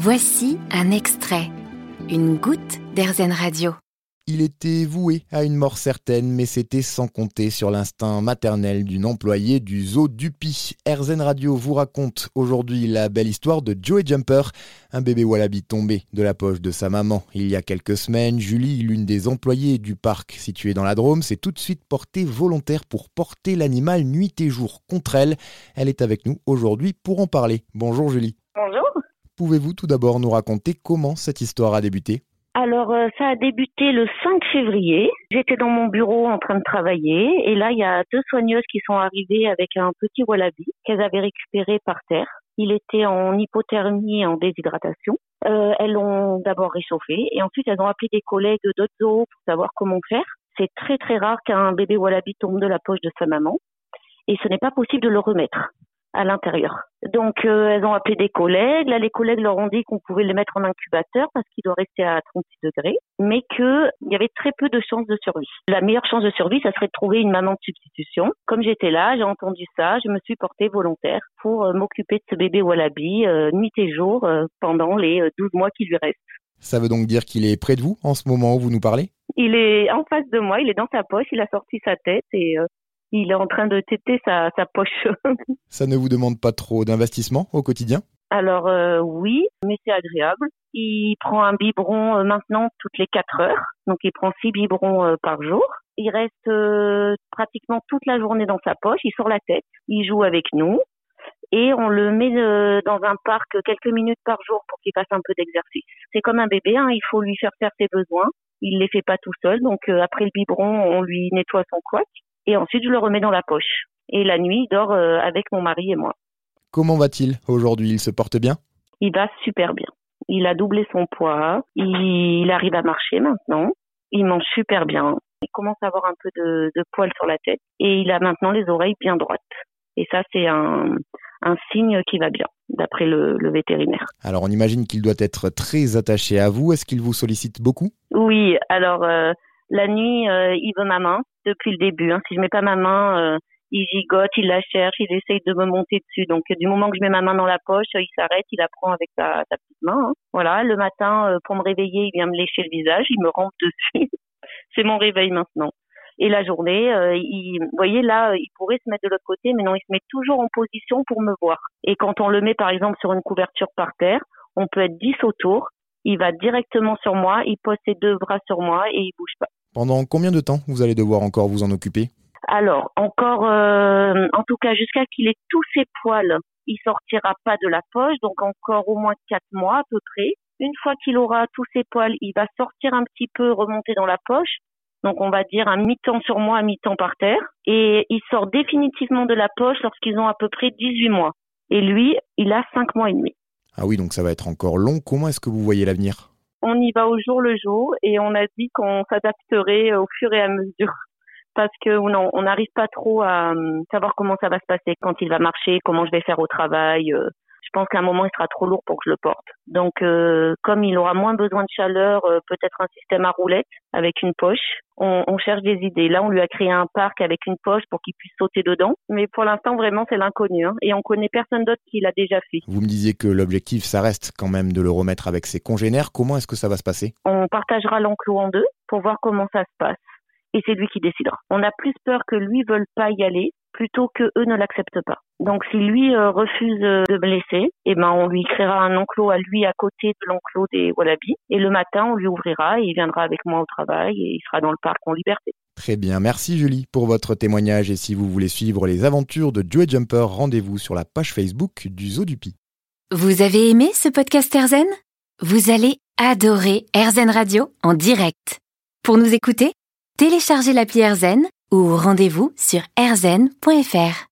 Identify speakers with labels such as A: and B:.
A: Voici un extrait, une goutte d'Airzen Radio.
B: Il était voué à une mort certaine, mais c'était sans compter sur l'instinct maternel d'une employée du zoo Dupi. Airzen Radio vous raconte aujourd'hui la belle histoire de Joey Jumper, un bébé wallaby tombé de la poche de sa maman. Il y a quelques semaines, Julie, l'une des employées du parc situé dans la Drôme, s'est tout de suite portée volontaire pour porter l'animal nuit et jour contre elle. Elle est avec nous aujourd'hui pour en parler. Bonjour Julie.
C: Bonjour.
B: Pouvez-vous tout d'abord nous raconter comment cette histoire a débuté?
C: Alors, euh, ça a débuté le 5 février. J'étais dans mon bureau en train de travailler et là, il y a deux soigneuses qui sont arrivées avec un petit wallaby qu'elles avaient récupéré par terre. Il était en hypothermie et en déshydratation. Euh, elles l'ont d'abord réchauffé et ensuite elles ont appelé des collègues d'autres zoos pour savoir comment faire. C'est très très rare qu'un bébé wallaby tombe de la poche de sa maman et ce n'est pas possible de le remettre à l'intérieur. Donc euh, elles ont appelé des collègues. Là, les collègues leur ont dit qu'on pouvait les mettre en incubateur parce qu'il doit rester à 36 degrés, mais qu'il y avait très peu de chances de survie. La meilleure chance de survie, ça serait de trouver une maman de substitution. Comme j'étais là, j'ai entendu ça, je me suis portée volontaire pour euh, m'occuper de ce bébé wallaby euh, nuit et jour pendant les 12 mois qui lui restent.
B: Ça veut donc dire qu'il est près de vous en ce moment où vous nous parlez?
C: Il est en face de moi, il est dans sa poche, il a sorti sa tête et il est en train de téter sa, sa poche.
B: Ça ne vous demande pas trop d'investissement au quotidien
C: Alors euh, oui, mais c'est agréable. Il prend un biberon euh, maintenant toutes les 4 heures, donc il prend 6 biberons euh, par jour. Il reste pratiquement toute la journée dans sa poche, il sort la tête, il joue avec nous et on le met dans un parc quelques minutes par jour pour qu'il fasse un peu d'exercice. C'est comme un bébé, hein, il faut lui faire faire ses besoins. Il les fait pas tout seul, donc après le biberon, on lui nettoie son couac et ensuite je le remets dans la poche. Et la nuit, il dort euh, avec mon mari et moi.
B: Comment va-t-il aujourd'hui? Il se porte bien?
C: Il va super bien. Il a doublé son poids, il arrive à marcher maintenant, il mange super bien, il commence à avoir un peu de, poils sur la tête et il a maintenant les oreilles bien droites. Et ça, c'est un, signe qui va bien, d'après le, vétérinaire.
B: Alors, on imagine qu'il doit être très attaché à vous. Est-ce qu'il vous sollicite beaucoup?
C: Oui, alors euh, la nuit, euh, il veut ma main depuis le début. Hein. Si je mets pas ma main, euh, il gigote, il la cherche, il essaye de me monter dessus. Donc du moment que je mets ma main dans la poche, il s'arrête, il la prend avec sa, petite main. Hein. Voilà, le matin, euh, pour me réveiller, il vient me lécher le visage, il me rampe dessus. C'est mon réveil maintenant. Et la journée, il, vous voyez là, il pourrait se mettre de l'autre côté, mais non, il se met toujours en position pour me voir. Et quand on le met par exemple sur une couverture par terre, on peut être 10 autour, il va directement sur moi, il pose ses deux bras sur moi et il bouge pas.
B: Pendant combien de temps vous allez devoir encore vous en occuper?
C: Alors, encore, euh, en tout cas, jusqu'à qu'il ait tous ses poils, il sortira pas de la poche, donc encore au moins quatre mois à peu près. Une fois qu'il aura tous ses poils, il va sortir un petit peu, remonter dans la poche. Donc on va dire un mi-temps sur moi, un mi-temps par terre. Et il sort définitivement de la poche lorsqu'ils ont à peu près 18 mois. Et lui, il a 5 mois et demi.
B: Ah oui, donc ça va être encore long. Comment est-ce que vous voyez l'avenir?
C: On y va au jour le jour et on a dit qu'on s'adapterait au fur et à mesure parce que on n'arrive pas trop à euh, savoir comment ça va se passer quand il va marcher, comment je vais faire au travail. Je pense qu'à un moment, il sera trop lourd pour que je le porte. Donc, euh, comme il aura moins besoin de chaleur, euh, peut-être un système à roulettes avec une poche. On, on, cherche des idées. Là, on lui a créé un parc avec une poche pour qu'il puisse sauter dedans. Mais pour l'instant, vraiment, c'est l'inconnu. Hein. Et on connaît personne d'autre qui l'a déjà fait.
B: Vous me disiez que l'objectif, ça reste quand même de le remettre avec ses congénères. Comment est-ce que ça va se passer?
C: On partagera l'enclos en deux pour voir comment ça se passe. Et c'est lui qui décidera. On a plus peur que lui veuille pas y aller plutôt que eux ne l'acceptent pas. Donc si lui euh, refuse euh, de blesser, eh ben on lui créera un enclos à lui à côté de l'enclos des wallabies et le matin on lui ouvrira et il viendra avec moi au travail et il sera dans le parc en liberté.
B: Très bien, merci Julie pour votre témoignage et si vous voulez suivre les aventures de Joey Jumper, rendez-vous sur la page Facebook du Zoo du Pi.
A: Vous avez aimé ce podcast Erzen Vous allez adorer Erzen Radio en direct. Pour nous écouter, téléchargez l'appli Erzen ou rendez-vous sur erzen.fr.